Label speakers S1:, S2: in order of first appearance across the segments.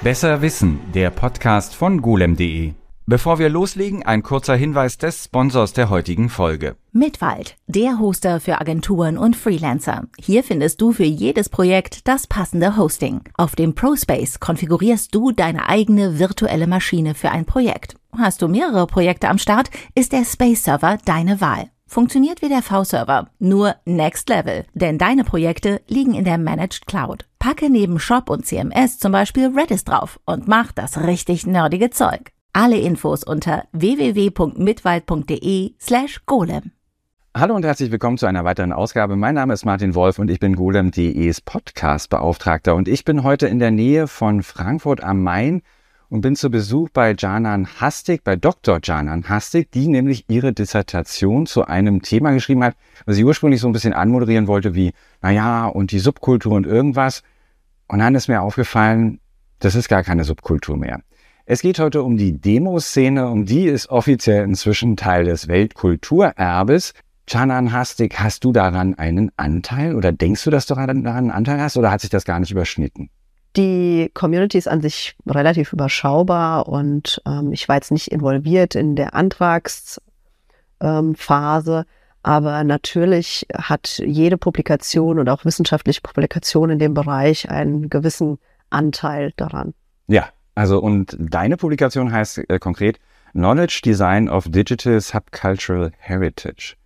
S1: Besser Wissen, der Podcast von golem.de. Bevor wir loslegen, ein kurzer Hinweis des Sponsors der heutigen Folge.
S2: Mitwald, der Hoster für Agenturen und Freelancer. Hier findest du für jedes Projekt das passende Hosting. Auf dem ProSpace konfigurierst du deine eigene virtuelle Maschine für ein Projekt. Hast du mehrere Projekte am Start, ist der Space Server deine Wahl. Funktioniert wie der V-Server, nur Next Level, denn deine Projekte liegen in der Managed Cloud. Packe neben Shop und CMS zum Beispiel Redis drauf und mach das richtig nerdige Zeug. Alle Infos unter www.mitwald.de slash golem.
S1: Hallo und herzlich willkommen zu einer weiteren Ausgabe. Mein Name ist Martin Wolf und ich bin golem.de's Podcast-Beauftragter und ich bin heute in der Nähe von Frankfurt am Main und bin zu Besuch bei Janan Hastig, bei Dr. Janan Hastig, die nämlich ihre Dissertation zu einem Thema geschrieben hat, was sie ursprünglich so ein bisschen anmoderieren wollte wie, naja, und die Subkultur und irgendwas. Und dann ist mir aufgefallen, das ist gar keine Subkultur mehr. Es geht heute um die Demoszene, um die ist offiziell inzwischen Teil des Weltkulturerbes. Janan Hastig, hast du daran einen Anteil oder denkst du, dass du daran einen Anteil hast oder hat sich das gar nicht überschnitten?
S3: Die Community ist an sich relativ überschaubar und ähm, ich war jetzt nicht involviert in der Antragsphase, ähm, aber natürlich hat jede Publikation und auch wissenschaftliche Publikation in dem Bereich einen gewissen Anteil daran.
S1: Ja, also und deine Publikation heißt äh, konkret Knowledge Design of Digital Subcultural Heritage.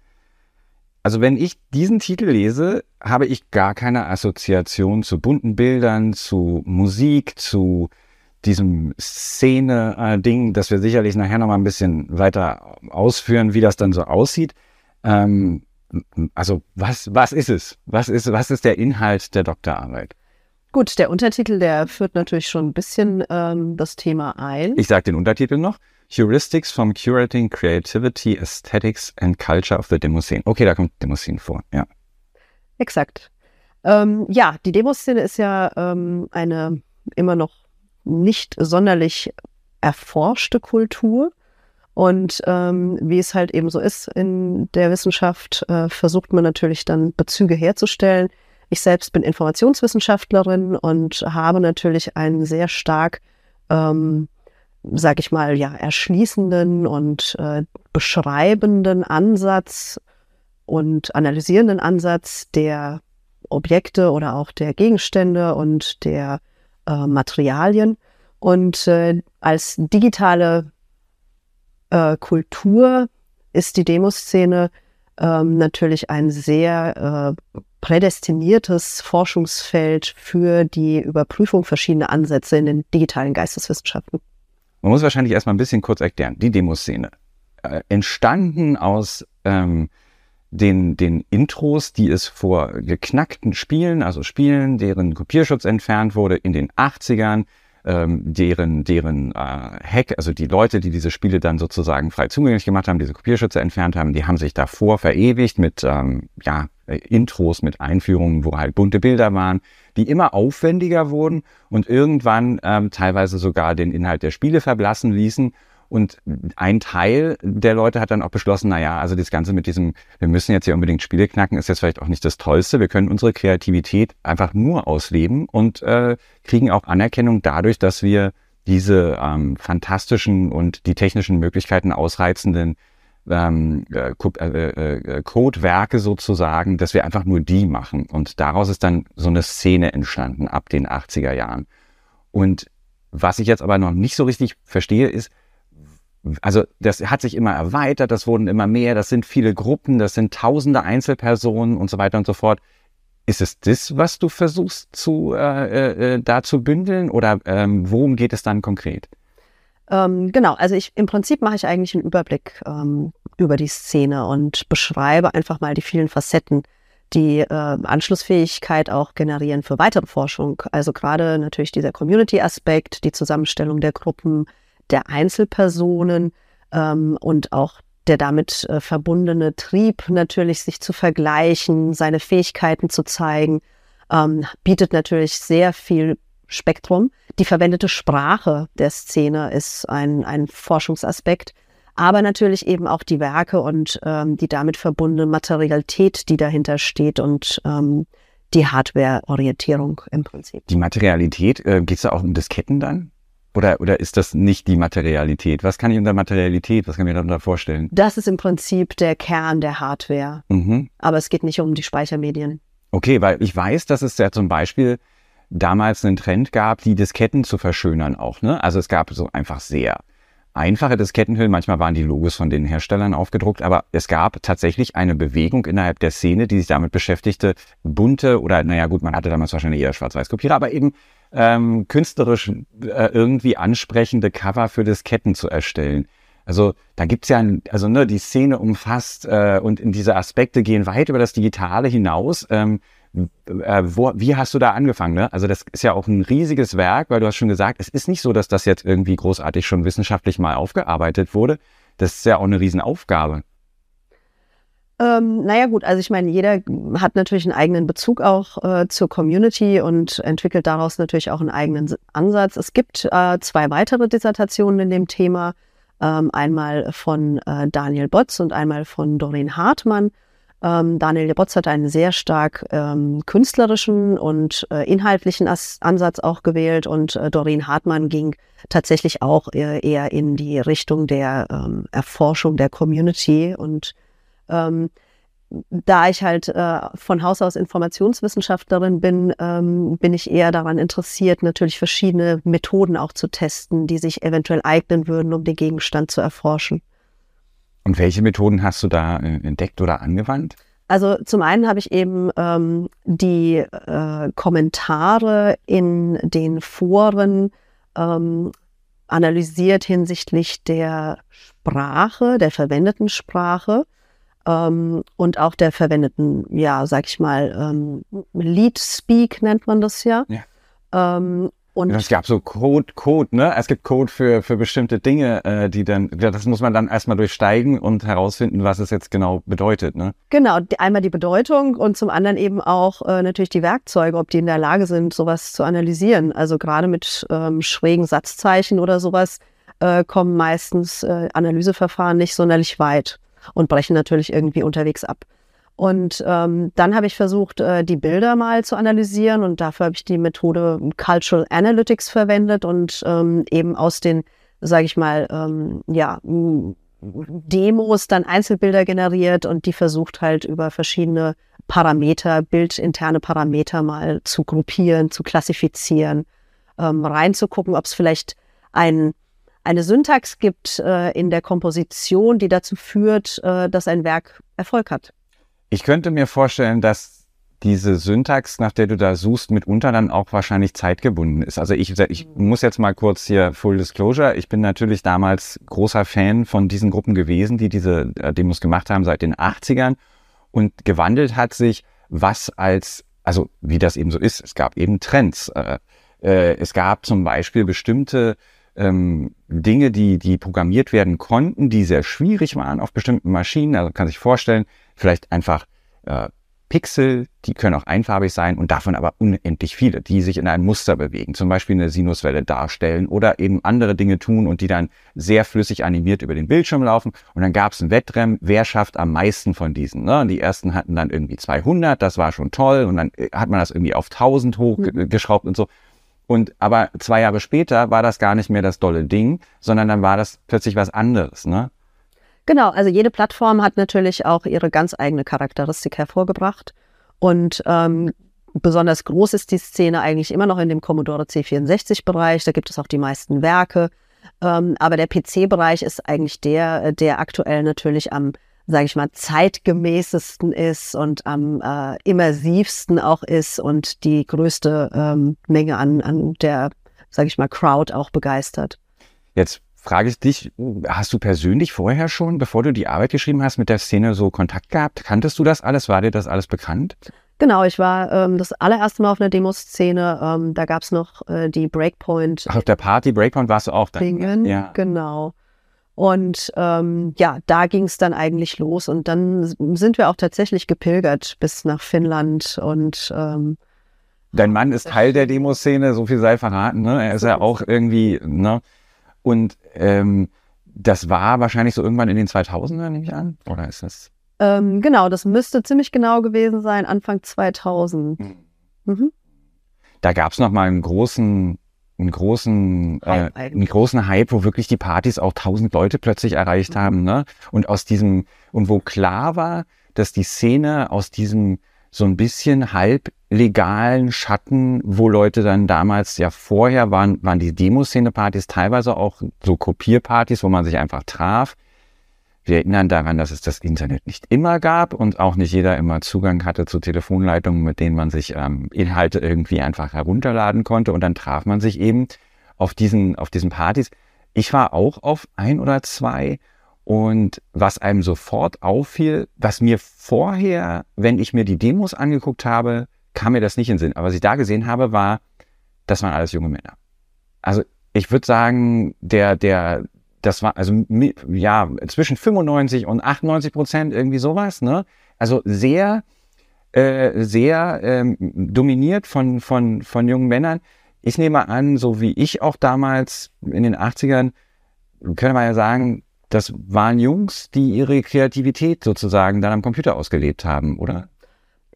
S1: Also wenn ich diesen Titel lese, habe ich gar keine Assoziation zu bunten Bildern, zu Musik, zu diesem Szene-Ding, das wir sicherlich nachher nochmal ein bisschen weiter ausführen, wie das dann so aussieht. Ähm, also was, was ist es? Was ist, was ist der Inhalt der Doktorarbeit?
S3: Gut, der Untertitel, der führt natürlich schon ein bisschen ähm, das Thema ein.
S1: Ich sage den Untertitel noch. Heuristics from Curating Creativity, Aesthetics and Culture of the Demoscene. Okay, da kommt Demoscene vor, ja.
S3: Exakt. Ähm, ja, die Demoszene ist ja ähm, eine immer noch nicht sonderlich erforschte Kultur. Und ähm, wie es halt eben so ist in der Wissenschaft, äh, versucht man natürlich dann Bezüge herzustellen. Ich selbst bin Informationswissenschaftlerin und habe natürlich einen sehr stark ähm, sag ich mal, ja, erschließenden und äh, beschreibenden Ansatz und analysierenden Ansatz der Objekte oder auch der Gegenstände und der äh, Materialien. Und äh, als digitale äh, Kultur ist die Demoszene ähm, natürlich ein sehr äh, prädestiniertes Forschungsfeld für die Überprüfung verschiedener Ansätze in den digitalen Geisteswissenschaften.
S1: Man muss wahrscheinlich erstmal ein bisschen kurz erklären. Die Demoszene. Äh, entstanden aus ähm, den, den Intros, die es vor geknackten Spielen, also Spielen, deren Kopierschutz entfernt wurde in den 80ern, ähm, deren, deren äh, Hack, also die Leute, die diese Spiele dann sozusagen frei zugänglich gemacht haben, diese Kopierschütze entfernt haben, die haben sich davor verewigt mit ähm, ja, äh, Intros, mit Einführungen, wo halt bunte Bilder waren, die immer aufwendiger wurden und irgendwann ähm, teilweise sogar den Inhalt der Spiele verblassen ließen und ein Teil der Leute hat dann auch beschlossen, na ja, also das Ganze mit diesem, wir müssen jetzt hier unbedingt Spiele knacken, ist jetzt vielleicht auch nicht das Tollste. Wir können unsere Kreativität einfach nur ausleben und äh, kriegen auch Anerkennung dadurch, dass wir diese ähm, fantastischen und die technischen Möglichkeiten ausreizenden ähm, äh, äh, äh, Codewerke sozusagen, dass wir einfach nur die machen. Und daraus ist dann so eine Szene entstanden ab den 80er Jahren. Und was ich jetzt aber noch nicht so richtig verstehe, ist, also das hat sich immer erweitert, das wurden immer mehr, das sind viele Gruppen, das sind tausende Einzelpersonen und so weiter und so fort. Ist es das, was du versuchst zu äh, äh, da zu bündeln oder ähm, worum geht es dann konkret?
S3: Ähm, genau, also ich im Prinzip mache ich eigentlich einen Überblick ähm, über die Szene und beschreibe einfach mal die vielen Facetten, die äh, Anschlussfähigkeit auch generieren für weitere Forschung. Also gerade natürlich dieser Community-Aspekt, die Zusammenstellung der Gruppen, der Einzelpersonen ähm, und auch der damit äh, verbundene Trieb natürlich sich zu vergleichen, seine Fähigkeiten zu zeigen, ähm, bietet natürlich sehr viel Spektrum. Die verwendete Sprache der Szene ist ein, ein Forschungsaspekt, aber natürlich eben auch die Werke und ähm, die damit verbundene Materialität, die dahinter steht und ähm, die Hardware-Orientierung im Prinzip.
S1: Die Materialität, äh, geht es da auch um Disketten dann? Oder, oder ist das nicht die Materialität? Was kann ich unter Materialität, was kann ich mir darunter vorstellen?
S3: Das ist im Prinzip der Kern der Hardware.
S1: Mhm.
S3: Aber es geht nicht um die Speichermedien.
S1: Okay, weil ich weiß, dass es ja zum Beispiel damals einen Trend gab, die Disketten zu verschönern auch. Ne? Also es gab so einfach sehr einfache Diskettenhüllen. Manchmal waren die Logos von den Herstellern aufgedruckt, aber es gab tatsächlich eine Bewegung innerhalb der Szene, die sich damit beschäftigte, bunte oder, naja gut, man hatte damals wahrscheinlich eher Schwarz-Weiß-Kopierer, aber eben ähm, künstlerisch äh, irgendwie ansprechende Cover für Disketten zu erstellen. Also da gibt's ja, also ne, die Szene umfasst äh, und in diese Aspekte gehen weit über das Digitale hinaus. Ähm, äh, wo, wie hast du da angefangen? Ne? Also das ist ja auch ein riesiges Werk, weil du hast schon gesagt, es ist nicht so, dass das jetzt irgendwie großartig schon wissenschaftlich mal aufgearbeitet wurde. Das ist ja auch eine Riesenaufgabe.
S3: Ähm, naja gut, also ich meine, jeder hat natürlich einen eigenen Bezug auch äh, zur Community und entwickelt daraus natürlich auch einen eigenen Ansatz. Es gibt äh, zwei weitere Dissertationen in dem Thema, ähm, einmal von äh, Daniel Botz und einmal von Doreen Hartmann. Ähm, Daniel Botz hat einen sehr stark ähm, künstlerischen und äh, inhaltlichen As Ansatz auch gewählt und äh, Doreen Hartmann ging tatsächlich auch eher, eher in die Richtung der ähm, Erforschung der Community und ähm, da ich halt äh, von Haus aus Informationswissenschaftlerin bin, ähm, bin ich eher daran interessiert, natürlich verschiedene Methoden auch zu testen, die sich eventuell eignen würden, um den Gegenstand zu erforschen.
S1: Und welche Methoden hast du da äh, entdeckt oder angewandt?
S3: Also zum einen habe ich eben ähm, die äh, Kommentare in den Foren ähm, analysiert hinsichtlich der Sprache, der verwendeten Sprache ähm, und auch der verwendeten, ja, sag ich mal, ähm, Lead Speak nennt man das ja.
S1: ja. Und es gab so Code, Code, ne? Es gibt Code für, für bestimmte Dinge, äh, die dann, das muss man dann erstmal durchsteigen und herausfinden, was es jetzt genau bedeutet, ne?
S3: Genau, einmal die Bedeutung und zum anderen eben auch äh, natürlich die Werkzeuge, ob die in der Lage sind, sowas zu analysieren. Also gerade mit ähm, schrägen Satzzeichen oder sowas äh, kommen meistens äh, Analyseverfahren nicht sonderlich weit und brechen natürlich irgendwie unterwegs ab. Und ähm, dann habe ich versucht, äh, die Bilder mal zu analysieren und dafür habe ich die Methode Cultural Analytics verwendet und ähm, eben aus den, sage ich mal, ähm, ja, Demos dann Einzelbilder generiert und die versucht halt über verschiedene Parameter, bildinterne Parameter mal zu gruppieren, zu klassifizieren, ähm, reinzugucken, ob es vielleicht ein eine Syntax gibt äh, in der Komposition, die dazu führt, äh, dass ein Werk Erfolg hat.
S1: Ich könnte mir vorstellen, dass diese Syntax, nach der du da suchst, mitunter dann auch wahrscheinlich zeitgebunden ist. Also ich, ich muss jetzt mal kurz hier Full Disclosure. Ich bin natürlich damals großer Fan von diesen Gruppen gewesen, die diese äh, Demos gemacht haben seit den 80ern. Und gewandelt hat sich, was als, also wie das eben so ist, es gab eben Trends. Äh, äh, es gab zum Beispiel bestimmte ähm, Dinge, die, die programmiert werden konnten, die sehr schwierig waren auf bestimmten Maschinen. Also kann sich vorstellen, vielleicht einfach äh, Pixel, die können auch einfarbig sein und davon aber unendlich viele, die sich in einem Muster bewegen, zum Beispiel eine Sinuswelle darstellen oder eben andere Dinge tun und die dann sehr flüssig animiert über den Bildschirm laufen. Und dann gab es ein Wettrennen, wer schafft am meisten von diesen. Ne? Die ersten hatten dann irgendwie 200, das war schon toll und dann äh, hat man das irgendwie auf 1000 hochgeschraubt mhm. und so. Und aber zwei Jahre später war das gar nicht mehr das dolle Ding, sondern dann war das plötzlich was anderes, ne?
S3: Genau, also jede Plattform hat natürlich auch ihre ganz eigene Charakteristik hervorgebracht. Und ähm, besonders groß ist die Szene eigentlich immer noch in dem Commodore C64-Bereich. Da gibt es auch die meisten Werke. Ähm, aber der PC-Bereich ist eigentlich der, der aktuell natürlich am sage ich mal, zeitgemäßesten ist und am äh, immersivsten auch ist und die größte ähm, Menge an, an der, sage ich mal, Crowd auch begeistert.
S1: Jetzt frage ich dich, hast du persönlich vorher schon, bevor du die Arbeit geschrieben hast, mit der Szene so Kontakt gehabt? Kanntest du das alles? War dir das alles bekannt?
S3: Genau, ich war ähm, das allererste Mal auf einer Demoszene. Ähm, da gab es noch äh, die Breakpoint.
S1: Ach, auf der Party Breakpoint warst du auch
S3: da. Ja. Genau. Und ähm, ja, da ging es dann eigentlich los. Und dann sind wir auch tatsächlich gepilgert bis nach Finnland und ähm,
S1: Dein Mann ist Teil der Demoszene, so viel sei verraten, ne? Er ist ja auch irgendwie, ne? Und ähm, das war wahrscheinlich so irgendwann in den 2000ern, nehme ich an, oder ist das?
S3: Ähm, genau, das müsste ziemlich genau gewesen sein, Anfang 2000. Mhm.
S1: Da gab es noch mal einen großen, einen großen, äh,
S3: Hype
S1: einen großen Hype, wo wirklich die Partys auch tausend Leute plötzlich erreicht
S3: Mhm.
S1: haben, ne? Und aus diesem und wo klar war, dass die Szene aus diesem so ein bisschen halblegalen Schatten, wo Leute dann damals ja vorher waren, waren die Demoszene-Partys teilweise auch so Kopierpartys, wo man sich einfach traf. Wir erinnern daran, dass es das Internet nicht immer gab und auch nicht jeder immer Zugang hatte zu Telefonleitungen, mit denen man sich ähm, Inhalte irgendwie einfach herunterladen konnte. Und dann traf man sich eben auf diesen, auf diesen Partys. Ich war auch auf ein oder zwei. Und was einem sofort auffiel, was mir vorher, wenn ich mir die Demos angeguckt habe, kam mir das nicht in den Sinn. Aber was ich da gesehen habe, war, das waren alles junge Männer. Also ich würde sagen, der, der, das war also ja zwischen 95 und 98 Prozent irgendwie sowas, ne? Also sehr, äh, sehr ähm, dominiert von von von jungen Männern. Ich nehme an, so wie ich auch damals in den 80ern, könnte man ja sagen, das waren Jungs, die ihre Kreativität sozusagen dann am Computer ausgelebt haben, oder?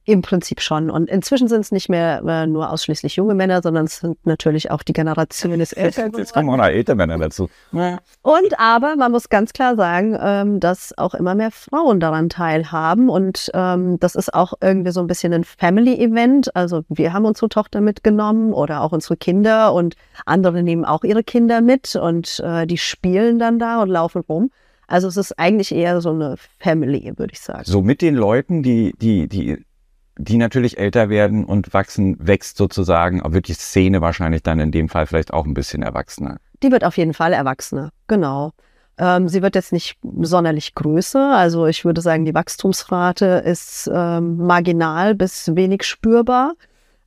S3: Im Prinzip schon. Und inzwischen sind es nicht mehr äh, nur ausschließlich junge Männer, sondern es sind natürlich auch die Generation des Älteren.
S1: Jetzt kommen auch noch ältere Männer dazu.
S3: Und aber man muss ganz klar sagen, ähm, dass auch immer mehr Frauen daran teilhaben. Und ähm, das ist auch irgendwie so ein bisschen ein Family-Event. Also wir haben unsere Tochter mitgenommen oder auch unsere Kinder und andere nehmen auch ihre Kinder mit und äh, die spielen dann da und laufen rum. Also es ist eigentlich eher so eine Family, würde ich sagen.
S1: So mit den Leuten, die, die, die, die natürlich älter werden und wachsen, wächst sozusagen, auch wirklich Szene wahrscheinlich dann in dem Fall vielleicht auch ein bisschen erwachsener.
S3: Die wird auf jeden Fall erwachsener, genau. Ähm, sie wird jetzt nicht sonderlich größer. Also ich würde sagen, die Wachstumsrate ist ähm, marginal bis wenig spürbar.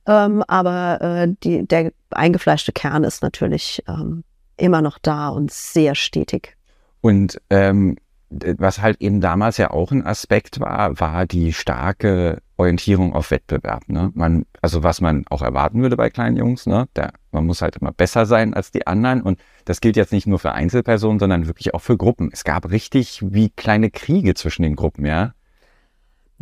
S3: Ähm, aber äh, die, der eingefleischte Kern ist natürlich ähm, immer noch da und sehr stetig.
S1: Und ähm, was halt eben damals ja auch ein Aspekt war, war die starke Orientierung auf Wettbewerb. Ne? Man, also was man auch erwarten würde bei kleinen Jungs, ne? Der, man muss halt immer besser sein als die anderen. Und das gilt jetzt nicht nur für Einzelpersonen, sondern wirklich auch für Gruppen. Es gab richtig wie kleine Kriege zwischen den Gruppen, ja.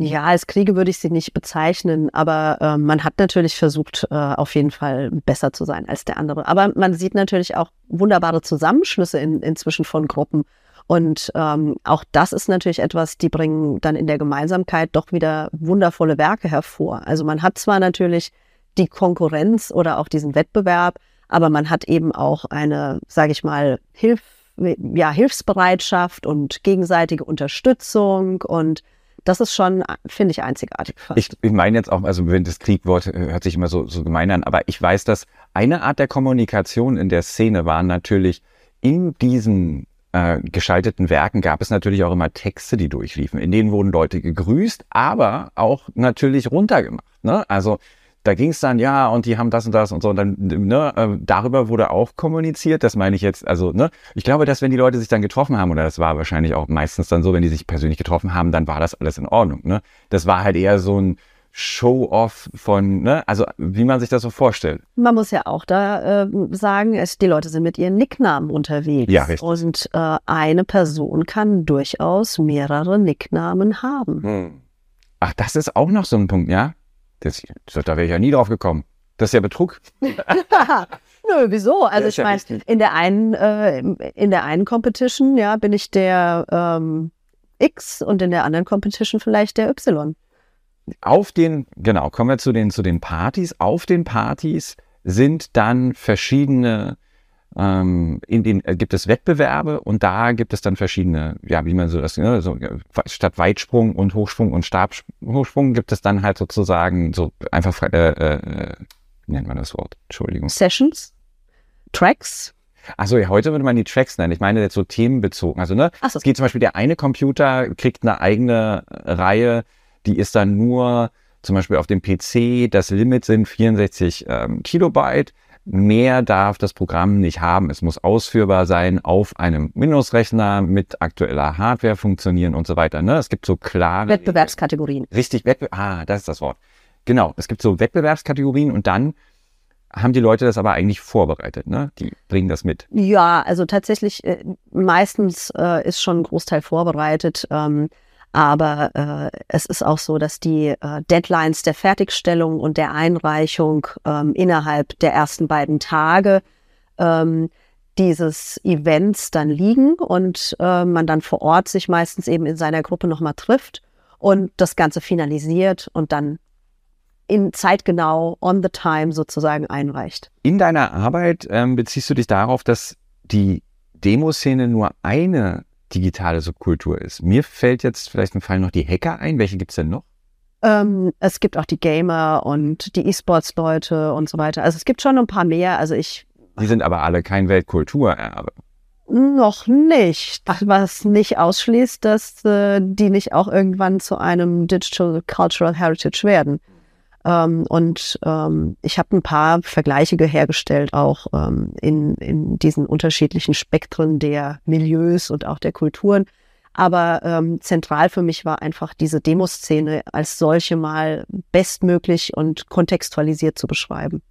S3: Ja, als Kriege würde ich sie nicht bezeichnen, aber äh, man hat natürlich versucht, äh, auf jeden Fall besser zu sein als der andere. Aber man sieht natürlich auch wunderbare Zusammenschlüsse in, inzwischen von Gruppen. Und ähm, auch das ist natürlich etwas, die bringen dann in der Gemeinsamkeit doch wieder wundervolle Werke hervor. Also man hat zwar natürlich die Konkurrenz oder auch diesen Wettbewerb, aber man hat eben auch eine, sage ich mal, Hilf, ja, Hilfsbereitschaft und gegenseitige Unterstützung und das ist schon, finde ich, einzigartig.
S1: Ich, ich meine jetzt auch, also wenn das Kriegwort äh, hört sich immer so, so gemein an, aber ich weiß, dass eine Art der Kommunikation in der Szene war natürlich in diesen äh, geschalteten Werken gab es natürlich auch immer Texte, die durchliefen. In denen wurden Leute gegrüßt, aber auch natürlich runtergemacht. Ne? Also da ging es dann, ja, und die haben das und das und so. Und dann, ne, äh, darüber wurde auch kommuniziert. Das meine ich jetzt, also, ne, ich glaube, dass wenn die Leute sich dann getroffen haben, oder das war wahrscheinlich auch meistens dann so, wenn die sich persönlich getroffen haben, dann war das alles in Ordnung. Ne? Das war halt eher so ein Show-off von, ne, also wie man sich das so vorstellt.
S3: Man muss ja auch da äh, sagen, es, die Leute sind mit ihren Nicknamen unterwegs.
S1: Ja, richtig.
S3: Und äh, eine Person kann durchaus mehrere Nicknamen haben.
S1: Ach, das ist auch noch so ein Punkt, ja? Das, da wäre ich ja nie drauf gekommen. Das ist ja Betrug.
S3: Nö, wieso? Also ich
S1: ja
S3: meine, in der einen, äh, in der einen Competition, ja, bin ich der ähm, X und in der anderen Competition vielleicht der Y.
S1: auf den, genau, kommen wir zu den, zu den Partys. Auf den Partys sind dann verschiedene, ähm, in den äh, gibt es Wettbewerbe und da gibt es dann verschiedene, ja, wie man so das, ne, so, äh, statt Weitsprung und Hochsprung und Stabhochsprung gibt es dann halt sozusagen so einfach, äh, äh, wie nennt man das Wort? Entschuldigung.
S3: Sessions, Tracks.
S1: Achso, ja, heute würde man die Tracks nennen. Ich meine jetzt so themenbezogen. Also, ne,
S3: so.
S1: es geht zum Beispiel, der eine Computer kriegt eine eigene Reihe, die ist dann nur zum Beispiel auf dem PC, das Limit sind 64 ähm, Kilobyte. Mehr darf das Programm nicht haben. Es muss ausführbar sein, auf einem Windows-Rechner mit aktueller Hardware funktionieren und so weiter. Ne? Es gibt so klare
S3: Wettbewerbskategorien.
S1: Richtig, Wettbe ah, das ist das Wort. Genau, es gibt so Wettbewerbskategorien und dann haben die Leute das aber eigentlich vorbereitet. Ne? Die bringen das mit.
S3: Ja, also tatsächlich, äh, meistens äh, ist schon ein Großteil vorbereitet. Ähm, Aber äh, es ist auch so, dass die äh, Deadlines der Fertigstellung und der Einreichung ähm, innerhalb der ersten beiden Tage ähm, dieses Events dann liegen und äh, man dann vor Ort sich meistens eben in seiner Gruppe nochmal trifft und das Ganze finalisiert und dann in zeitgenau, on the time sozusagen einreicht.
S1: In deiner Arbeit ähm, beziehst du dich darauf, dass die Demoszene nur eine digitale Subkultur ist. Mir fällt jetzt vielleicht im Fall noch die Hacker ein. Welche gibt es denn noch?
S3: Ähm, es gibt auch die Gamer und die E-Sports-Leute und so weiter. Also es gibt schon ein paar mehr. Also ich.
S1: Die sind aber alle kein Weltkulturerbe.
S3: Noch nicht. Was nicht ausschließt, dass äh, die nicht auch irgendwann zu einem Digital Cultural Heritage werden. Ähm, und ähm, ich habe ein paar Vergleiche hergestellt, auch ähm, in, in diesen unterschiedlichen Spektren der Milieus und auch der Kulturen. Aber ähm, zentral für mich war einfach diese Demoszene als solche mal bestmöglich und kontextualisiert zu beschreiben.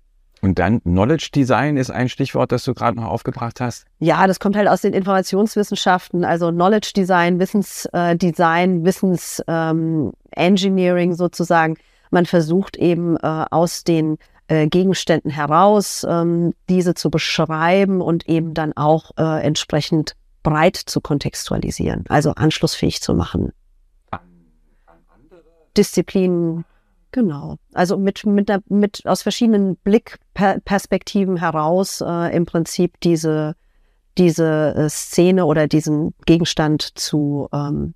S1: Und dann Knowledge Design ist ein Stichwort, das du gerade noch aufgebracht hast.
S3: Ja, das kommt halt aus den Informationswissenschaften, also Knowledge Design, Wissensdesign, äh, Wissensengineering ähm, sozusagen. Man versucht eben äh, aus den äh, Gegenständen heraus, ähm, diese zu beschreiben und eben dann auch äh, entsprechend breit zu kontextualisieren, also anschlussfähig zu machen. Disziplinen, genau. Also mit, mit, der, mit aus verschiedenen Blickperspektiven heraus äh, im Prinzip diese, diese äh, Szene oder diesen Gegenstand zu, ähm,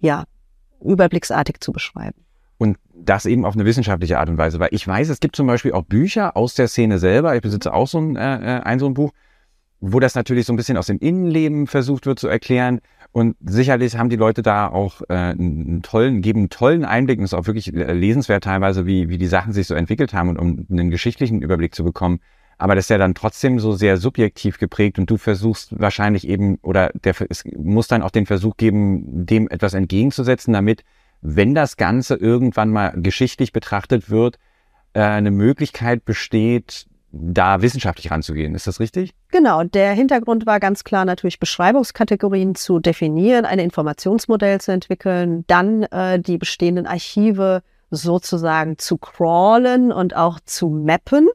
S3: ja, überblicksartig zu beschreiben.
S1: Und das eben auf eine wissenschaftliche Art und Weise, weil ich weiß, es gibt zum Beispiel auch Bücher aus der Szene selber. Ich besitze auch so ein, äh, äh, ein so ein Buch, wo das natürlich so ein bisschen aus dem Innenleben versucht wird zu erklären. Und sicherlich haben die Leute da auch äh, einen tollen, geben einen tollen Einblick und es ist auch wirklich äh, lesenswert teilweise, wie, wie die Sachen sich so entwickelt haben und um einen geschichtlichen Überblick zu bekommen. Aber das ist ja dann trotzdem so sehr subjektiv geprägt und du versuchst wahrscheinlich eben, oder der, es muss dann auch den Versuch geben, dem etwas entgegenzusetzen, damit wenn das Ganze irgendwann mal geschichtlich betrachtet wird, äh, eine Möglichkeit besteht, da wissenschaftlich ranzugehen. Ist das richtig?
S3: Genau. Der Hintergrund war ganz klar natürlich Beschreibungskategorien zu definieren, ein Informationsmodell zu entwickeln, dann äh, die bestehenden Archive sozusagen zu crawlen und auch zu mappen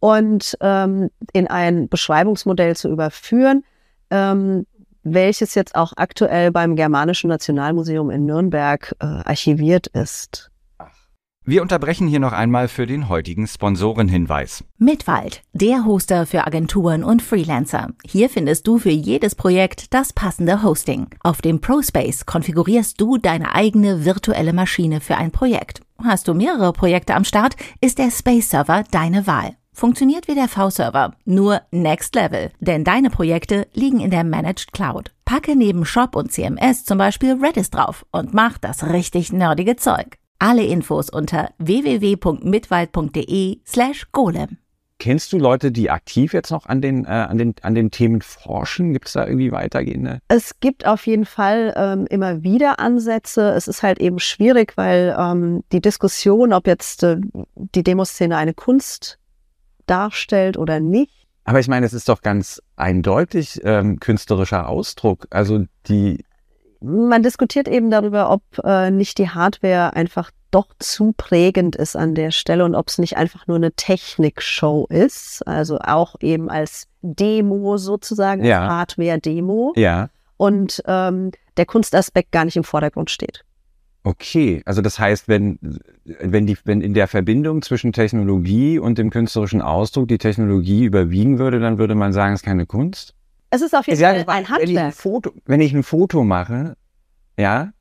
S3: und ähm, in ein Beschreibungsmodell zu überführen. Ähm, welches jetzt auch aktuell beim Germanischen Nationalmuseum in Nürnberg äh, archiviert ist.
S1: Wir unterbrechen hier noch einmal für den heutigen Sponsorenhinweis.
S2: Mitwald, der Hoster für Agenturen und Freelancer. Hier findest du für jedes Projekt das passende Hosting. Auf dem ProSpace konfigurierst du deine eigene virtuelle Maschine für ein Projekt. Hast du mehrere Projekte am Start, ist der Space Server deine Wahl. Funktioniert wie der V-Server, nur Next Level, denn deine Projekte liegen in der Managed Cloud. Packe neben Shop und CMS zum Beispiel Redis drauf und mach das richtig nerdige Zeug. Alle Infos unter www.mitwald.de slash golem.
S1: Kennst du Leute, die aktiv jetzt noch an den, äh, an den, an den Themen forschen? Gibt es da irgendwie weitergehende?
S3: Es gibt auf jeden Fall ähm, immer wieder Ansätze. Es ist halt eben schwierig, weil ähm, die Diskussion, ob jetzt äh, die Demoszene eine Kunst darstellt oder nicht.
S1: Aber ich meine, es ist doch ganz eindeutig ähm, künstlerischer Ausdruck. Also die.
S3: Man diskutiert eben darüber, ob äh, nicht die Hardware einfach doch zu prägend ist an der Stelle und ob es nicht einfach nur eine Technikshow ist. Also auch eben als Demo sozusagen,
S1: ja.
S3: Hardware-Demo.
S1: Ja.
S3: Und ähm, der Kunstaspekt gar nicht im Vordergrund steht.
S1: Okay, also das heißt, wenn, wenn, die, wenn in der Verbindung zwischen Technologie und dem künstlerischen Ausdruck die Technologie überwiegen würde, dann würde man sagen, es ist keine Kunst?
S3: Es ist auf jeden Fall ein Handwerk.
S1: Wenn ich ein, Foto, wenn ich ein Foto mache, ja,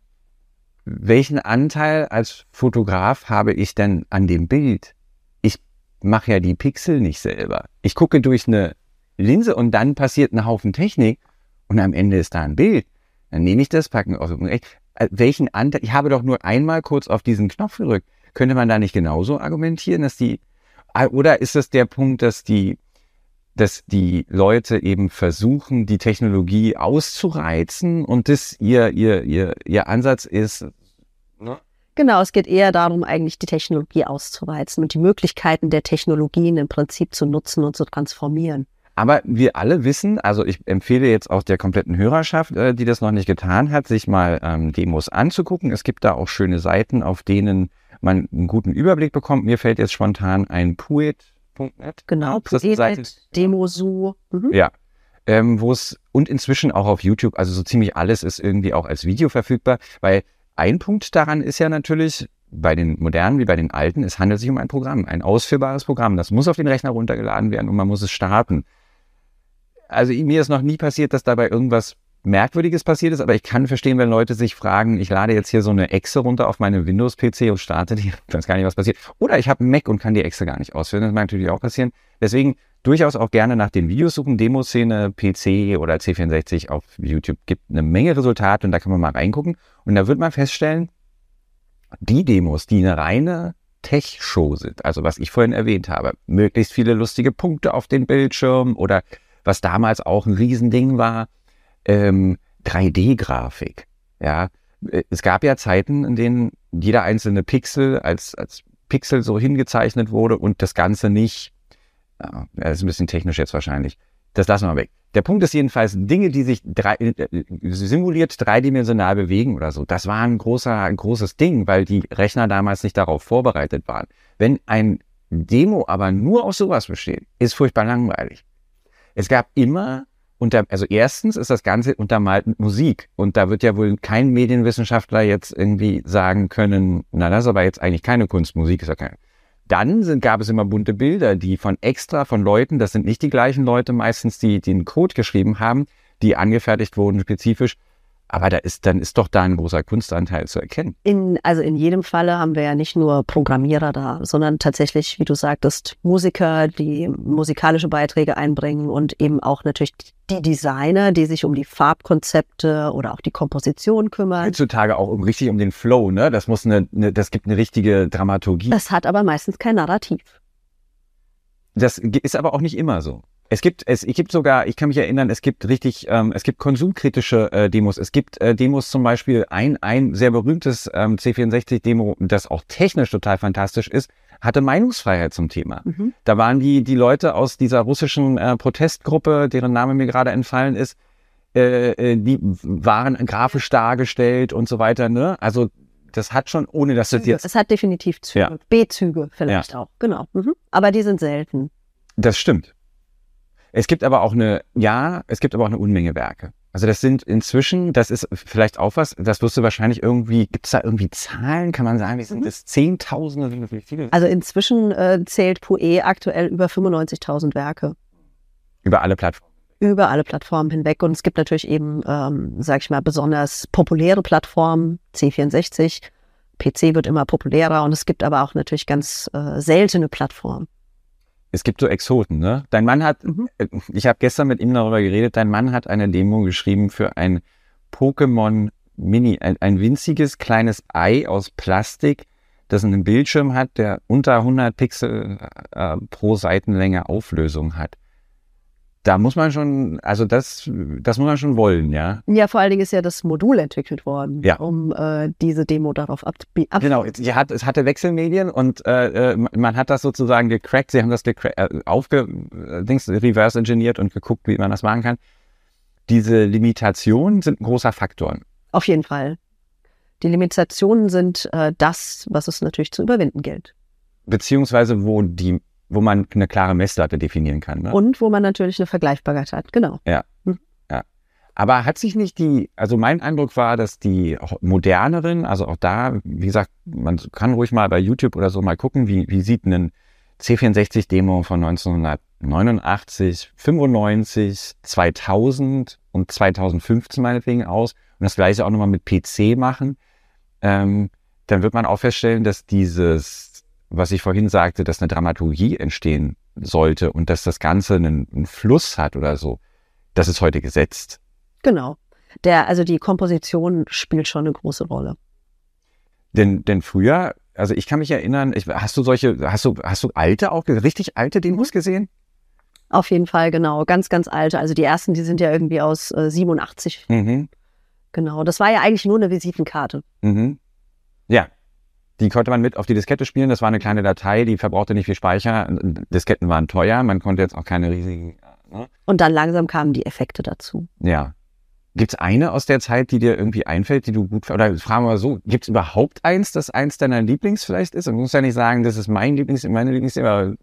S1: welchen Anteil als Fotograf habe ich denn an dem Bild? Ich mache ja die Pixel nicht selber. Ich gucke durch eine Linse und dann passiert ein Haufen Technik und am Ende ist da ein Bild. Dann nehme ich das, packe äh, welchen Anteil, ich habe doch nur einmal kurz auf diesen Knopf gedrückt. Könnte man da nicht genauso argumentieren, dass die, äh, oder ist das der Punkt, dass die, dass die Leute eben versuchen, die Technologie auszureizen und das ihr, ihr, ihr, ihr Ansatz ist,
S3: ne? Genau, es geht eher darum, eigentlich die Technologie auszureizen und die Möglichkeiten der Technologien im Prinzip zu nutzen und zu transformieren.
S1: Aber wir alle wissen, also ich empfehle jetzt auch der kompletten Hörerschaft, äh, die das noch nicht getan hat, sich mal ähm, Demos anzugucken. Es gibt da auch schöne Seiten, auf denen man einen guten Überblick bekommt. Mir fällt jetzt spontan ein Puet.net.
S3: Genau? Poet, Demosu. Mhm.
S1: Ja. Ähm, wo es und inzwischen auch auf YouTube, also so ziemlich alles ist irgendwie auch als Video verfügbar, weil ein Punkt daran ist ja natürlich, bei den modernen wie bei den alten, es handelt sich um ein Programm, ein ausführbares Programm. Das muss auf den Rechner runtergeladen werden und man muss es starten. Also mir ist noch nie passiert, dass dabei irgendwas Merkwürdiges passiert ist, aber ich kann verstehen, wenn Leute sich fragen, ich lade jetzt hier so eine Exe runter auf meinem Windows-PC und starte die, ich weiß gar nicht, was passiert. Oder ich habe Mac und kann die Exe gar nicht ausführen. Das mag natürlich auch passieren. Deswegen durchaus auch gerne nach den Videos suchen. Demoszene, PC oder C64 auf YouTube gibt eine Menge Resultate und da kann man mal reingucken. Und da wird man feststellen, die Demos, die eine reine Tech-Show sind, also was ich vorhin erwähnt habe, möglichst viele lustige Punkte auf den Bildschirm oder was damals auch ein Riesending war, ähm, 3D-Grafik. Ja, Äh, es gab ja Zeiten, in denen jeder einzelne Pixel als, als Pixel so hingezeichnet wurde und das Ganze nicht, ja, das ist ein bisschen technisch jetzt wahrscheinlich, das lassen wir mal weg. Der Punkt ist jedenfalls, Dinge, die sich drei, äh, simuliert dreidimensional bewegen oder so, das war ein großer, ein großes Ding, weil die Rechner damals nicht darauf vorbereitet waren. Wenn ein Demo aber nur aus sowas besteht, ist furchtbar langweilig. Es gab immer unter, also erstens ist das Ganze untermalt mit Musik. Und da wird ja wohl kein Medienwissenschaftler jetzt irgendwie sagen können, na, das ist aber jetzt eigentlich keine Kunstmusik, ist ja keine. Dann sind, gab es immer bunte Bilder, die von extra, von Leuten, das sind nicht die gleichen Leute meistens, die, die den Code geschrieben haben, die angefertigt wurden spezifisch. Aber da ist, dann ist doch da ein großer Kunstanteil zu erkennen.
S3: In, also in jedem Falle haben wir ja nicht nur Programmierer da, sondern tatsächlich, wie du sagtest, Musiker, die musikalische Beiträge einbringen und eben auch natürlich die Designer, die sich um die Farbkonzepte oder auch die Komposition kümmern.
S1: Heutzutage auch um richtig um den Flow, ne? Das muss eine, eine das gibt eine richtige Dramaturgie.
S3: Das hat aber meistens kein Narrativ.
S1: Das ist aber auch nicht immer so. Es gibt, es, es gibt sogar, ich kann mich erinnern, es gibt richtig, ähm, es gibt konsumkritische äh, Demos. Es gibt äh, Demos zum Beispiel, ein, ein sehr berühmtes ähm, C64-Demo, das auch technisch total fantastisch ist, hatte Meinungsfreiheit zum Thema.
S3: Mhm.
S1: Da waren die, die Leute aus dieser russischen äh, Protestgruppe, deren Name mir gerade entfallen ist, äh, äh, die waren grafisch dargestellt und so weiter. Ne? Also das hat schon, ohne dass das jetzt.
S3: Es hat definitiv Züge.
S1: Ja.
S3: B-Züge vielleicht auch, genau. Mhm. Aber die sind selten.
S1: Das stimmt. Es gibt aber auch eine, ja, es gibt aber auch eine Unmenge Werke. Also das sind inzwischen, das ist vielleicht auch was, das wirst du wahrscheinlich irgendwie, gibt es da irgendwie Zahlen, kann man sagen, wie sind das? Zehntausende?
S3: Also inzwischen äh, zählt Poe aktuell über 95.000 Werke
S1: Über alle Plattformen.
S3: über alle Plattformen hinweg. Und es gibt natürlich eben, ähm, sag ich mal, besonders populäre Plattformen, C64. PC wird immer populärer und es gibt aber auch natürlich ganz äh, seltene Plattformen.
S1: Es gibt so Exoten, ne? Dein Mann hat,
S3: Mhm.
S1: äh, ich habe gestern mit ihm darüber geredet, dein Mann hat eine Demo geschrieben für ein Pokémon Mini, ein, ein winziges kleines Ei aus Plastik, das einen Bildschirm hat, der unter 100 Pixel äh, pro Seitenlänge Auflösung hat. Da muss man schon, also das, das muss man schon wollen, ja.
S3: Ja, vor allen Dingen ist ja das Modul entwickelt worden,
S1: Ja.
S3: um äh, diese Demo darauf abzubieten. Ab
S1: Genau, es, sie hat, es hatte Wechselmedien und äh, äh, man hat das sozusagen gecrackt, sie haben das gecra äh, aufge, äh, Dings, reverse engineert und geguckt, wie man das machen kann. Diese Limitationen sind ein großer Faktor.
S3: Auf jeden Fall. Die Limitationen sind äh, das, was es natürlich zu überwinden gilt.
S1: Beziehungsweise wo die, wo man eine klare Messlatte definieren kann. Ne?
S3: Und wo man natürlich eine Vergleichbarkeit hat, genau.
S1: Aber hat sich nicht die, also mein Eindruck war, dass die moderneren, also auch da, wie gesagt, man kann ruhig mal bei YouTube oder so mal gucken, wie, wie sieht ein C64-Demo von 1989, 95, 2000 und 2015 meinetwegen aus und das gleiche auch nochmal mit PC machen, ähm, dann wird man auch feststellen, dass dieses, was ich vorhin sagte, dass eine Dramaturgie entstehen sollte und dass das Ganze einen, einen Fluss hat oder so, das ist heute gesetzt.
S3: Genau. Der, also die Komposition spielt schon eine große Rolle.
S1: Denn, denn früher, also ich kann mich erinnern, ich, hast du solche, hast du, hast du alte auch, richtig alte Demos gesehen?
S3: Auf jeden Fall, genau. Ganz, ganz alte. Also die ersten, die sind ja irgendwie aus äh, 87.
S1: Mhm.
S3: Genau. Das war ja eigentlich nur eine Visitenkarte.
S1: Mhm. Ja. Die konnte man mit auf die Diskette spielen. Das war eine kleine Datei, die verbrauchte nicht viel Speicher. Disketten waren teuer. Man konnte jetzt auch keine riesigen. Ne?
S3: Und dann langsam kamen die Effekte dazu.
S1: Ja. Gibt's eine aus der Zeit, die dir irgendwie einfällt, die du gut oder fragen wir mal so, gibt's überhaupt eins, das eins deiner Lieblings vielleicht ist? Und du musst ja nicht sagen, das ist mein Lieblings, meine Lieblings, aber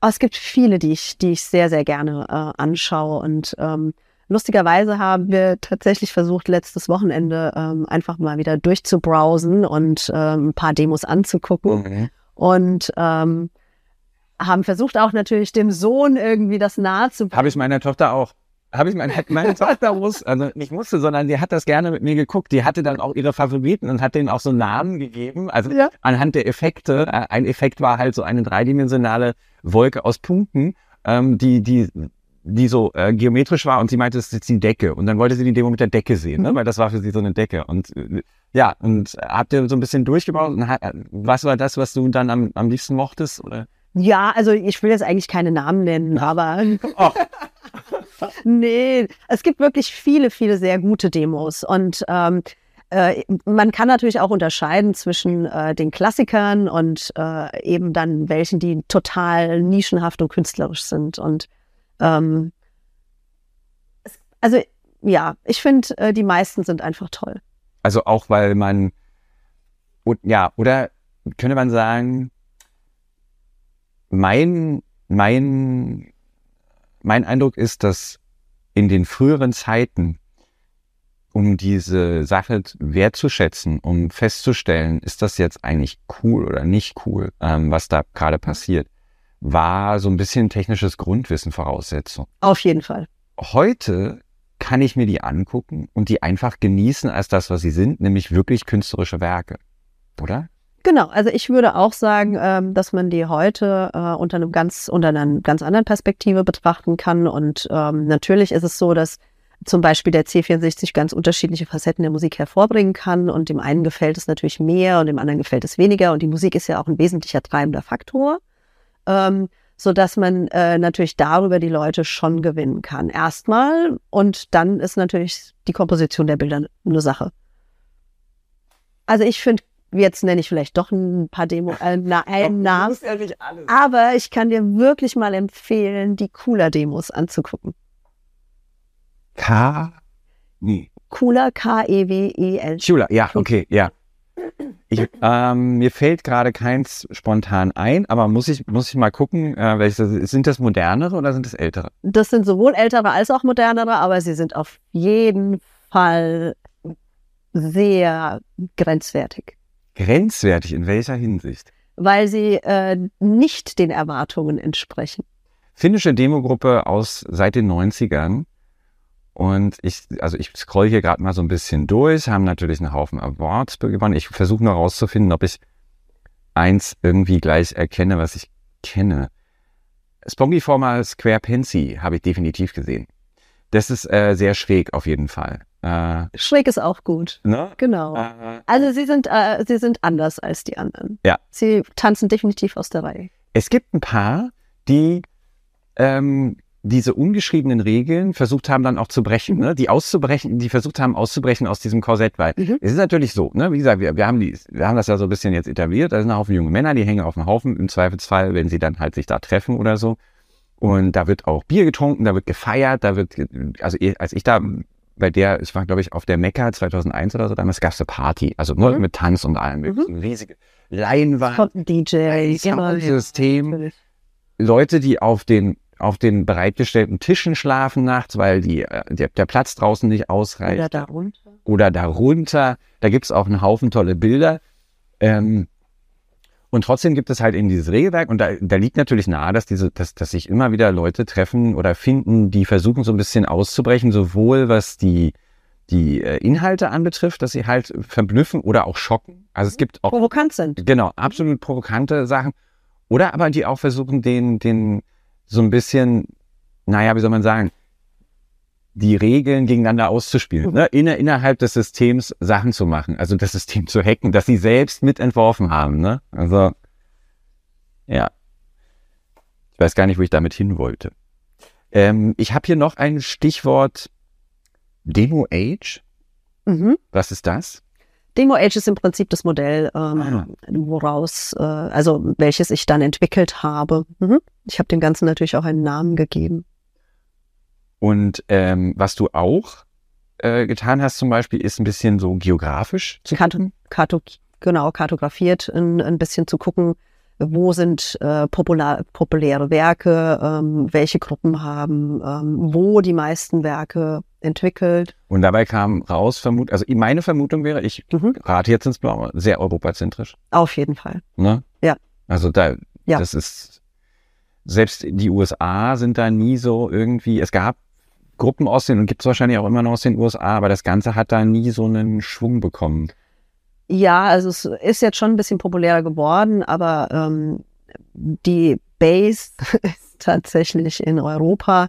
S3: Aber es gibt viele, die ich, die ich sehr, sehr gerne äh, anschaue. Und ähm, lustigerweise haben wir tatsächlich versucht, letztes Wochenende ähm, einfach mal wieder durchzubrowsen und ähm, ein paar Demos anzugucken.
S1: Mhm.
S3: Und ähm, haben versucht auch natürlich dem Sohn irgendwie das nahe zu
S1: habe ich meiner Tochter auch. Habe ich meine, meine Tochter muss, also nicht musste, sondern die hat das gerne mit mir geguckt. Die hatte dann auch ihre Favoriten und hat denen auch so Namen gegeben. Also
S3: Ja.
S1: anhand der Effekte. Äh, Ein Effekt war halt so eine dreidimensionale Wolke aus Punkten, ähm, die, die, die so äh, geometrisch war und sie meinte, das ist jetzt die Decke. Und dann wollte sie die Demo mit der Decke sehen, ne? weil das war für sie so eine Decke. Und äh, ja, und habt ihr so ein bisschen durchgebaut? Und hat, was war das, was du dann am, am liebsten mochtest? Oder?
S3: Ja, also ich will jetzt eigentlich keine Namen nennen, aber
S1: Oh,
S3: nee, es gibt wirklich viele, viele sehr gute Demos und ähm, äh, man kann natürlich auch unterscheiden zwischen äh, den Klassikern und äh, eben dann welchen, die total nischenhaft und künstlerisch sind und ähm, es, also ja, ich finde, äh, die meisten sind einfach toll.
S1: Also auch weil man, ja, oder könnte man sagen, mein, mein, mein Eindruck ist, dass in den früheren Zeiten, um diese Sache wertzuschätzen, um festzustellen, ist das jetzt eigentlich cool oder nicht cool, ähm, was da gerade passiert, war so ein bisschen technisches Grundwissen Voraussetzung.
S3: Auf jeden Fall.
S1: Heute kann ich mir die angucken und die einfach genießen als das, was sie sind, nämlich wirklich künstlerische Werke. Oder?
S3: Genau, also ich würde auch sagen, ähm, dass man die heute äh, unter einem ganz unter einer ganz anderen Perspektive betrachten kann. Und ähm, natürlich ist es so, dass zum Beispiel der C64 ganz unterschiedliche Facetten der Musik hervorbringen kann. Und dem einen gefällt es natürlich mehr und dem anderen gefällt es weniger. Und die Musik ist ja auch ein wesentlicher treibender Faktor, ähm, so dass man äh, natürlich darüber die Leute schon gewinnen kann. Erstmal und dann ist natürlich die Komposition der Bilder eine Sache. Also ich finde Jetzt nenne ich vielleicht doch ein paar Demo, äh, na, einen Namen.
S1: ja.
S3: Aber ich kann dir wirklich mal empfehlen, die Cooler-Demos anzugucken.
S1: K. Nee.
S3: Cooler, E K-E-W-E-L.
S1: Chula, ja, okay, ja. Ich, ähm, mir fällt gerade keins spontan ein, aber muss ich, muss ich mal gucken, äh, welches, sind das modernere oder sind das ältere?
S3: Das sind sowohl ältere als auch modernere, aber sie sind auf jeden Fall sehr grenzwertig,
S1: Grenzwertig, in welcher Hinsicht?
S3: weil sie äh, nicht den Erwartungen entsprechen.
S1: Finnische Demogruppe aus seit den 90ern. Und ich, also ich scroll hier gerade mal so ein bisschen durch, haben natürlich einen Haufen Awards gewonnen. Ich versuche nur rauszufinden, ob ich eins irgendwie gleich erkenne, was ich kenne. Spongiformer Square Pensy habe ich definitiv gesehen. Das ist äh, sehr schräg auf jeden Fall. Äh,
S3: Schräg ist auch gut.
S1: ne?
S3: Genau.
S1: äh,
S3: Also sie sind, äh, sie sind anders als die anderen.
S1: Ja.
S3: Sie tanzen definitiv aus der Reihe.
S1: es gibt ein paar, die ähm, diese ungeschriebenen Regeln versucht haben dann auch zu brechen, ne? die auszubrechen, die versucht haben auszubrechen aus diesem Korsett, weil
S3: Mhm.
S1: es ist natürlich so, ne? wie gesagt, wir, wir, haben die, wir haben das ja so ein bisschen jetzt etabliert, da sind ein Haufen junge Männer, die hängen auf dem Haufen, im Zweifelsfall, wenn sie dann halt sich da treffen oder so. Und da wird auch Bier getrunken, da wird gefeiert, da wird, also als ich da bei der, es war glaube ich auf der Mecca 2001 oder so, damals gab es eine Party, also nur
S3: Mhm.
S1: mit Tanz und allem,
S3: Mhm.
S1: riesige Leinwand,
S3: Kommt ein DJ.
S1: Soundsystem.
S3: natürlich.
S1: Leute, die auf den auf den bereitgestellten Tischen schlafen nachts, weil die, äh, der, der Platz draußen nicht ausreicht.
S3: Oder darunter.
S1: Oder darunter. Da gibt's auch einen Haufen tolle Bilder. Ähm, und trotzdem gibt es halt eben dieses Regelwerk und da, da liegt natürlich nahe, dass diese, dass, dass sich immer wieder Leute treffen oder finden, die versuchen so ein bisschen auszubrechen, sowohl was die, die äh, Inhalte anbetrifft, dass sie halt verblüffen oder auch schocken. Also es gibt auch
S3: Provokant sind.
S1: Genau, absolut provokante Sachen. Oder aber die auch versuchen, den, den so ein bisschen, naja, wie soll man sagen, die Regeln gegeneinander auszuspielen, ne? Inner, innerhalb des Systems Sachen zu machen, also das System zu hacken, das sie selbst mitentworfen haben. Ne? Also, ja. Ich weiß gar nicht, wo ich damit hin wollte. Ähm, ich habe hier noch ein Stichwort Demo Age.
S3: Mhm.
S1: Was ist das?
S3: Demo Age ist im Prinzip das Modell, ähm,
S1: Ah.
S3: woraus, äh, also welches ich dann entwickelt habe. Mhm. Ich habe dem Ganzen natürlich auch einen Namen gegeben.
S1: Und ähm, was du auch äh, getan hast zum Beispiel, ist ein bisschen so geografisch zu
S3: Karto, Karto, genau, kartografiert, ein, ein bisschen zu gucken, wo sind äh, popular, populäre Werke, ähm, welche Gruppen haben, ähm, wo die meisten Werke entwickelt.
S1: Und dabei kam raus, vermut, also meine Vermutung wäre, ich
S3: Mhm.
S1: rate jetzt ins Blaue, sehr europazentrisch.
S3: Auf jeden Fall.
S1: Ne?
S3: Ja.
S1: Also da,
S3: Ja.
S1: das ist, selbst die USA sind da nie so irgendwie, es gab Gruppen aus den, und gibt es wahrscheinlich auch immer noch aus den USA, aber das Ganze hat da nie so einen Schwung bekommen.
S3: Ja, also es ist jetzt schon ein bisschen populärer geworden, aber ähm, die Base ist tatsächlich in Europa.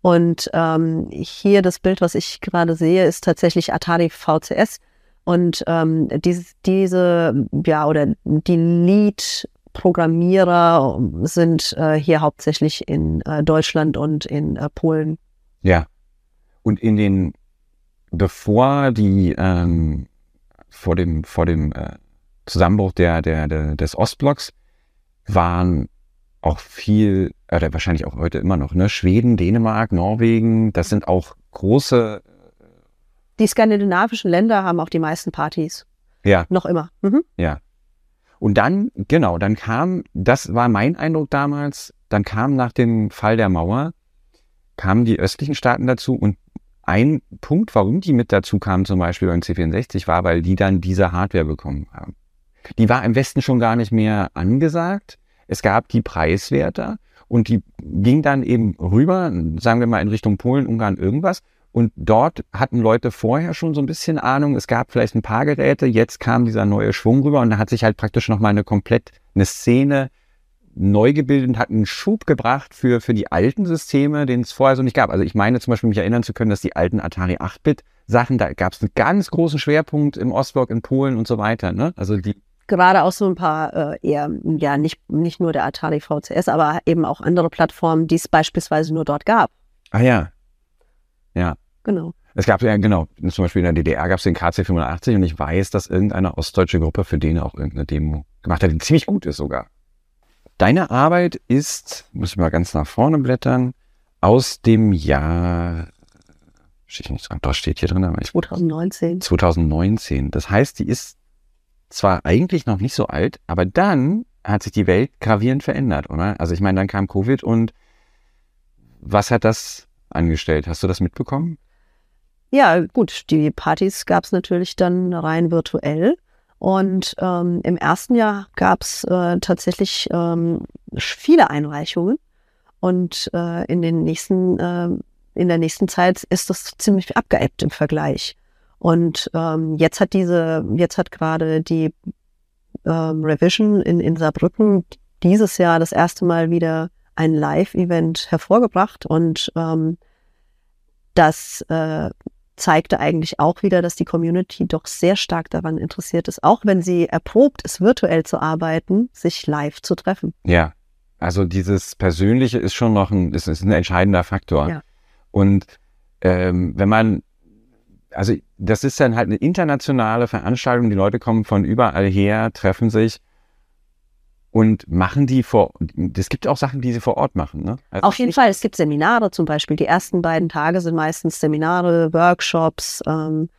S3: Und ähm, hier das Bild, was ich gerade sehe, ist tatsächlich Atari VCS. Und ähm, dieses, diese, ja, oder die Lead-Programmierer sind äh, hier hauptsächlich in äh, Deutschland und in äh, Polen.
S1: Ja. Und in den, bevor die, ähm, vor dem, vor dem äh, Zusammenbruch der, der, der, des Ostblocks waren auch viel, oder wahrscheinlich auch heute immer noch, ne, Schweden, Dänemark, Norwegen, das sind auch große,
S3: Die skandinavischen Länder haben auch die meisten Partys.
S1: ja,
S3: Noch immer. Mhm.
S1: Ja. Und dann, genau, dann kam, das war mein Eindruck damals, dann kam nach dem Fall der Mauer, kamen die östlichen Staaten dazu und ein Punkt, warum die mit dazu kamen, zum Beispiel beim C64, war, weil die dann diese Hardware bekommen haben. Die war im Westen schon gar nicht mehr angesagt. Es gab die Preiswerter und die ging dann eben rüber, sagen wir mal in Richtung Polen, Ungarn, irgendwas. Und dort hatten Leute vorher schon so ein bisschen Ahnung. Es gab vielleicht ein paar Geräte. Jetzt kam dieser neue Schwung rüber und da hat sich halt praktisch nochmal eine komplett eine Szene neu gebildet und hat einen Schub gebracht für, für die alten Systeme, den es vorher so nicht gab. Also ich meine zum Beispiel mich erinnern zu können, dass die alten Atari 8-Bit Sachen, da gab es einen ganz großen Schwerpunkt im Ostblock, in Polen und so weiter. Ne? Also die,
S3: gerade auch so ein paar äh, eher, ja, nicht, nicht nur der Atari VCS, aber eben auch andere Plattformen, die es beispielsweise nur dort gab.
S1: ah ja, ja.
S3: Genau.
S1: Es gab ja, genau, zum Beispiel in der DDR gab es den KC85 und ich weiß, dass irgendeine ostdeutsche Gruppe für den auch irgendeine Demo gemacht hat, die ziemlich gut ist sogar. Deine Arbeit ist, muss ich mal ganz nach vorne blättern, aus dem Jahr, steht hier nicht dran, doch steht hier drin, aber ich
S3: 2019.
S1: 2019. Das heißt, die ist zwar eigentlich noch nicht so alt, aber dann hat sich die Welt gravierend verändert, oder? Also ich meine, dann kam Covid und was hat das angestellt? Hast du das mitbekommen?
S3: Ja, gut, die Partys gab es natürlich dann rein virtuell. Und ähm, im ersten Jahr gab es äh, tatsächlich ähm, viele Einreichungen. Und äh, in den nächsten, äh, in der nächsten Zeit ist das ziemlich abgeebbt im Vergleich. Und ähm, jetzt hat diese, jetzt hat gerade die ähm, Revision in, in Saarbrücken dieses Jahr das erste Mal wieder ein Live-Event hervorgebracht und ähm, das äh, zeigte eigentlich auch wieder, dass die Community doch sehr stark daran interessiert ist, auch wenn sie erprobt ist, virtuell zu arbeiten, sich live zu treffen.
S1: Ja. Also dieses Persönliche ist schon noch ein, ist, ist ein entscheidender Faktor.
S3: Ja.
S1: Und ähm, wenn man, also das ist dann halt eine internationale Veranstaltung, die Leute kommen von überall her, treffen sich und machen die vor, es gibt auch Sachen, die sie vor Ort machen, ne? Also
S3: Auf jeden Fall, es gibt Seminare zum Beispiel. Die ersten beiden Tage sind meistens Seminare, Workshops. Ähm,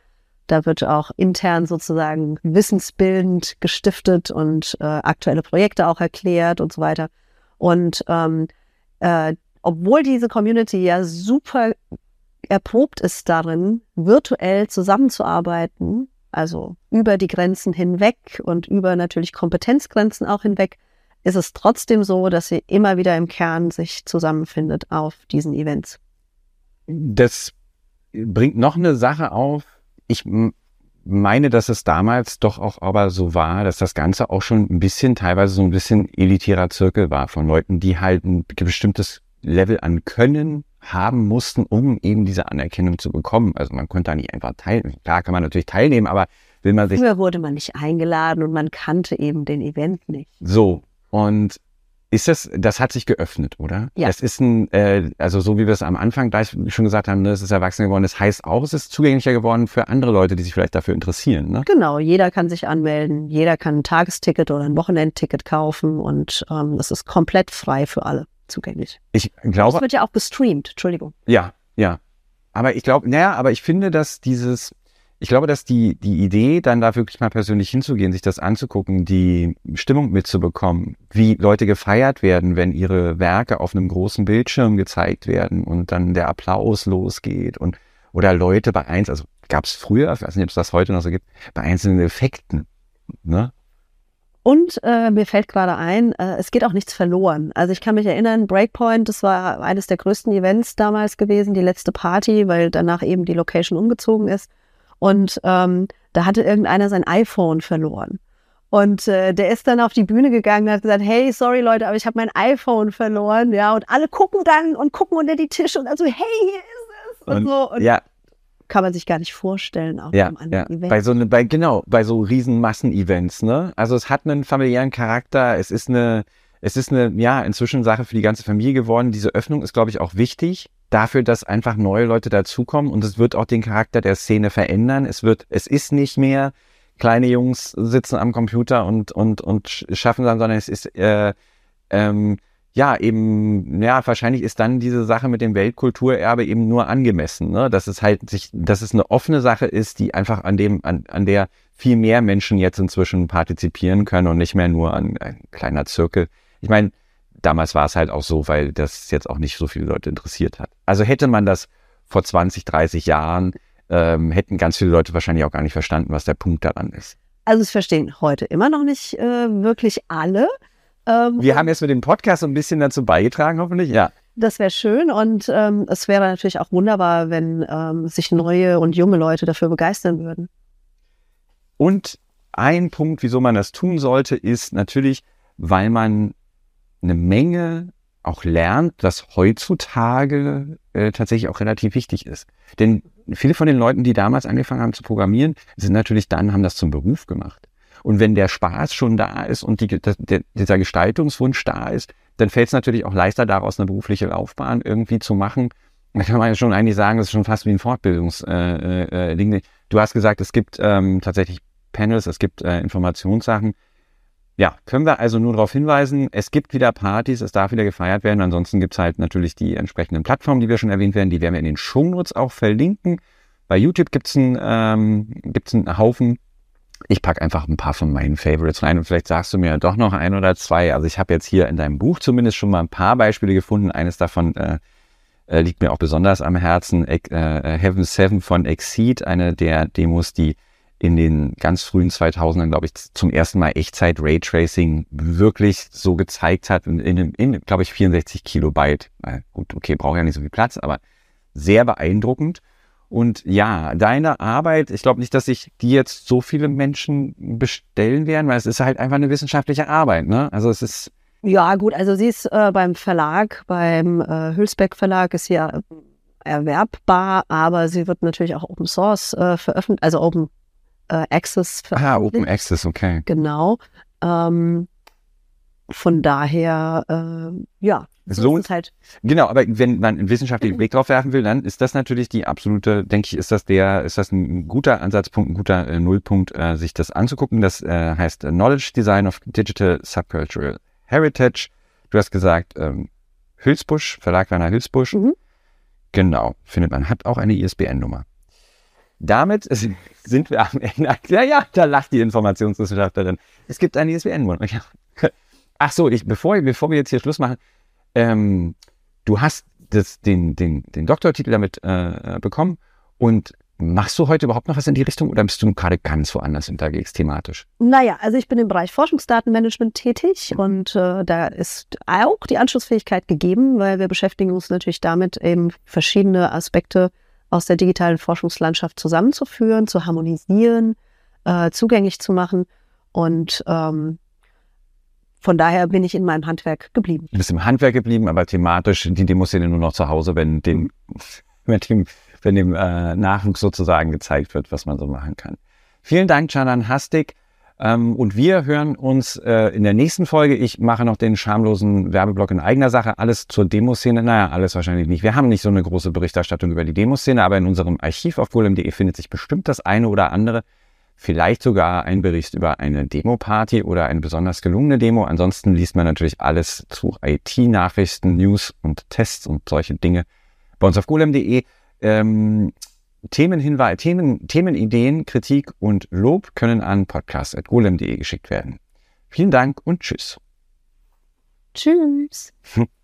S3: da wird auch intern sozusagen wissensbildend gestiftet und äh, aktuelle Projekte auch erklärt und so weiter. Und ähm, äh, obwohl diese Community ja super erprobt ist darin, virtuell zusammenzuarbeiten, also über die Grenzen hinweg und über natürlich Kompetenzgrenzen auch hinweg, ist es trotzdem so, dass sie immer wieder im Kern sich zusammenfindet auf diesen Events.
S1: Das bringt noch eine Sache auf. Ich meine, dass es damals doch auch aber so war, dass das Ganze auch schon ein bisschen, teilweise so ein bisschen elitärer Zirkel war von Leuten, die halt ein bestimmtes Level an Können haben mussten, um eben diese Anerkennung zu bekommen. Also man konnte da nicht einfach teilnehmen. Klar kann man natürlich teilnehmen, aber will man sich
S3: Früher wurde man nicht eingeladen und man kannte eben den Event nicht.
S1: so und ist das, das hat sich geöffnet, oder?
S3: Ja.
S1: Das ist ein, äh, also so wie wir es am Anfang gleich schon gesagt haben, ne, es ist erwachsen geworden. Das heißt auch, es ist zugänglicher geworden für andere Leute, die sich vielleicht dafür interessieren. Ne?
S3: Genau, jeder kann sich anmelden, jeder kann ein Tagesticket oder ein Wochenendticket kaufen und ähm, es ist komplett frei für alle zugänglich.
S1: Ich glaube,
S3: wird ja auch gestreamt, Entschuldigung.
S1: ja, Ja. Aber ich glaube, naja, aber ich finde, dass dieses, ich glaube, dass die, die Idee, dann da wirklich mal persönlich hinzugehen, sich das anzugucken, die Stimmung mitzubekommen, wie Leute gefeiert werden, wenn ihre Werke auf einem großen Bildschirm gezeigt werden und dann der Applaus losgeht und oder Leute bei eins, also gab es früher, ich weiß nicht, ob es das heute noch so gibt, bei einzelnen Effekten. Ne?
S3: Und äh, mir fällt gerade ein, äh, es geht auch nichts verloren. Also ich kann mich erinnern, Breakpoint, das war eines der größten Events damals gewesen, die letzte Party, weil danach eben die Location umgezogen ist. Und ähm, da hatte irgendeiner sein iPhone verloren. Und äh, der ist dann auf die Bühne gegangen und hat gesagt, hey, sorry Leute, aber ich habe mein iPhone verloren, ja. Und alle gucken dann und gucken unter die Tische und also, hey, hier ist es. Und, und so. Und
S1: ja,
S3: kann man sich gar nicht vorstellen auf
S1: ja,
S3: einem anderen
S1: ja.
S3: Event.
S1: Bei so ne, bei genau bei so riesen Massenevents, ne? Also es hat einen familiären Charakter. Es ist eine es ist eine ja inzwischen Sache für die ganze Familie geworden. Diese Öffnung ist glaube ich auch wichtig dafür, dass einfach neue Leute dazukommen und es wird auch den Charakter der Szene verändern. Es wird es ist nicht mehr kleine Jungs sitzen am Computer und und und schaffen dann, sondern es ist äh, ähm, ja, eben, ja, wahrscheinlich ist dann diese Sache mit dem Weltkulturerbe eben nur angemessen, ne? dass es halt sich, dass es eine offene Sache ist, die einfach an dem, an, an der viel mehr Menschen jetzt inzwischen partizipieren können und nicht mehr nur an ein kleiner Zirkel. Ich meine, damals war es halt auch so, weil das jetzt auch nicht so viele Leute interessiert hat. Also hätte man das vor 20, 30 Jahren, ähm, hätten ganz viele Leute wahrscheinlich auch gar nicht verstanden, was der Punkt daran ist.
S3: Also es verstehen heute immer noch nicht äh, wirklich alle.
S1: Ähm, Wir haben jetzt mit dem Podcast so ein bisschen dazu beigetragen, hoffentlich, ja.
S3: Das wäre schön und ähm, es wäre natürlich auch wunderbar, wenn ähm, sich neue und junge Leute dafür begeistern würden.
S1: Und ein Punkt, wieso man das tun sollte, ist natürlich, weil man eine Menge auch lernt, das heutzutage äh, tatsächlich auch relativ wichtig ist. Denn viele von den Leuten, die damals angefangen haben zu programmieren, sind natürlich dann, haben das zum Beruf gemacht. Und wenn der Spaß schon da ist und die, der, dieser Gestaltungswunsch da ist, dann fällt es natürlich auch leichter daraus, eine berufliche Laufbahn irgendwie zu machen. Da kann man ja schon eigentlich sagen, das ist schon fast wie ein Fortbildungsding. Äh, äh, du hast gesagt, es gibt ähm, tatsächlich Panels, es gibt äh, Informationssachen. Ja, können wir also nur darauf hinweisen, es gibt wieder Partys, es darf wieder gefeiert werden. Ansonsten gibt es halt natürlich die entsprechenden Plattformen, die wir schon erwähnt werden, die werden wir in den Shownotes auch verlinken. Bei YouTube gibt es einen, ähm, einen Haufen ich packe einfach ein paar von meinen Favorites rein und vielleicht sagst du mir doch noch ein oder zwei. Also ich habe jetzt hier in deinem Buch zumindest schon mal ein paar Beispiele gefunden. Eines davon äh, äh, liegt mir auch besonders am Herzen. Äh, Heaven 7 von Exceed, eine der Demos, die in den ganz frühen 2000ern, glaube ich, zum ersten Mal Echtzeit Raytracing wirklich so gezeigt hat, in, in, in glaube ich, 64 Kilobyte. Gut, okay, braucht ja nicht so viel Platz, aber sehr beeindruckend. Und ja, deine Arbeit, ich glaube nicht, dass sich die jetzt so viele Menschen bestellen werden, weil es ist halt einfach eine wissenschaftliche Arbeit. Ne? Also es ist.
S3: Ja, gut, also sie ist äh, beim Verlag, beim äh, Hülsbeck Verlag ist ja erwerbbar, aber sie wird natürlich auch Open Source äh, veröffentlicht, also Open äh, Access
S1: veröffentlicht. Ah, Open Access, okay.
S3: Genau. Ähm, von daher, äh, ja,
S1: es lohnt halt. Genau, aber wenn man einen wissenschaftlichen Blick drauf werfen will, dann ist das natürlich die absolute, denke ich, ist das der, ist das ein guter Ansatzpunkt, ein guter äh, Nullpunkt, äh, sich das anzugucken. Das äh, heißt Knowledge Design of Digital Subcultural Heritage. Du hast gesagt, ähm, Hülsbusch, Verlag Werner Hülsbusch. Mhm. Genau, findet man, hat auch eine ISBN-Nummer. Damit sind wir am Ende. Ja, ja, da lacht die Informationswissenschaftlerin. Es gibt eine ISBN-Nummer. Ach so, ich, bevor, bevor wir jetzt hier Schluss machen, ähm, du hast das, den, den, den Doktortitel damit äh, bekommen und Machst du heute überhaupt noch was in die Richtung oder bist du gerade ganz woanders unterwegs thematisch?
S3: Naja, also ich bin im Bereich Forschungsdatenmanagement tätig mhm. und äh, da ist auch die Anschlussfähigkeit gegeben, weil wir beschäftigen uns natürlich damit, eben verschiedene Aspekte aus der digitalen Forschungslandschaft zusammenzuführen, zu harmonisieren, äh, zugänglich zu machen. Und ähm, von daher bin ich in meinem Handwerk geblieben.
S1: Du bist im Handwerk geblieben, aber thematisch die Demoszene nur noch zu Hause, wenn dem, wenn dem, wenn dem äh, Nachwuchs sozusagen gezeigt wird, was man so machen kann. Vielen Dank, Canan Hastig. Ähm, und wir hören uns äh, in der nächsten Folge. Ich mache noch den schamlosen Werbeblock in eigener Sache. Alles zur Demoszene. Naja, alles wahrscheinlich nicht. Wir haben nicht so eine große Berichterstattung über die Demoszene, aber in unserem Archiv auf golem.de findet sich bestimmt das eine oder andere vielleicht sogar ein Bericht über eine Demo-Party oder eine besonders gelungene Demo. Ansonsten liest man natürlich alles zu IT-Nachrichten, News und Tests und solche Dinge bei uns auf golem.de. Ähm, Themenhinweis, Themen, Themenideen, Kritik und Lob können an podcast.golem.de geschickt werden. Vielen Dank und tschüss.
S3: Tschüss.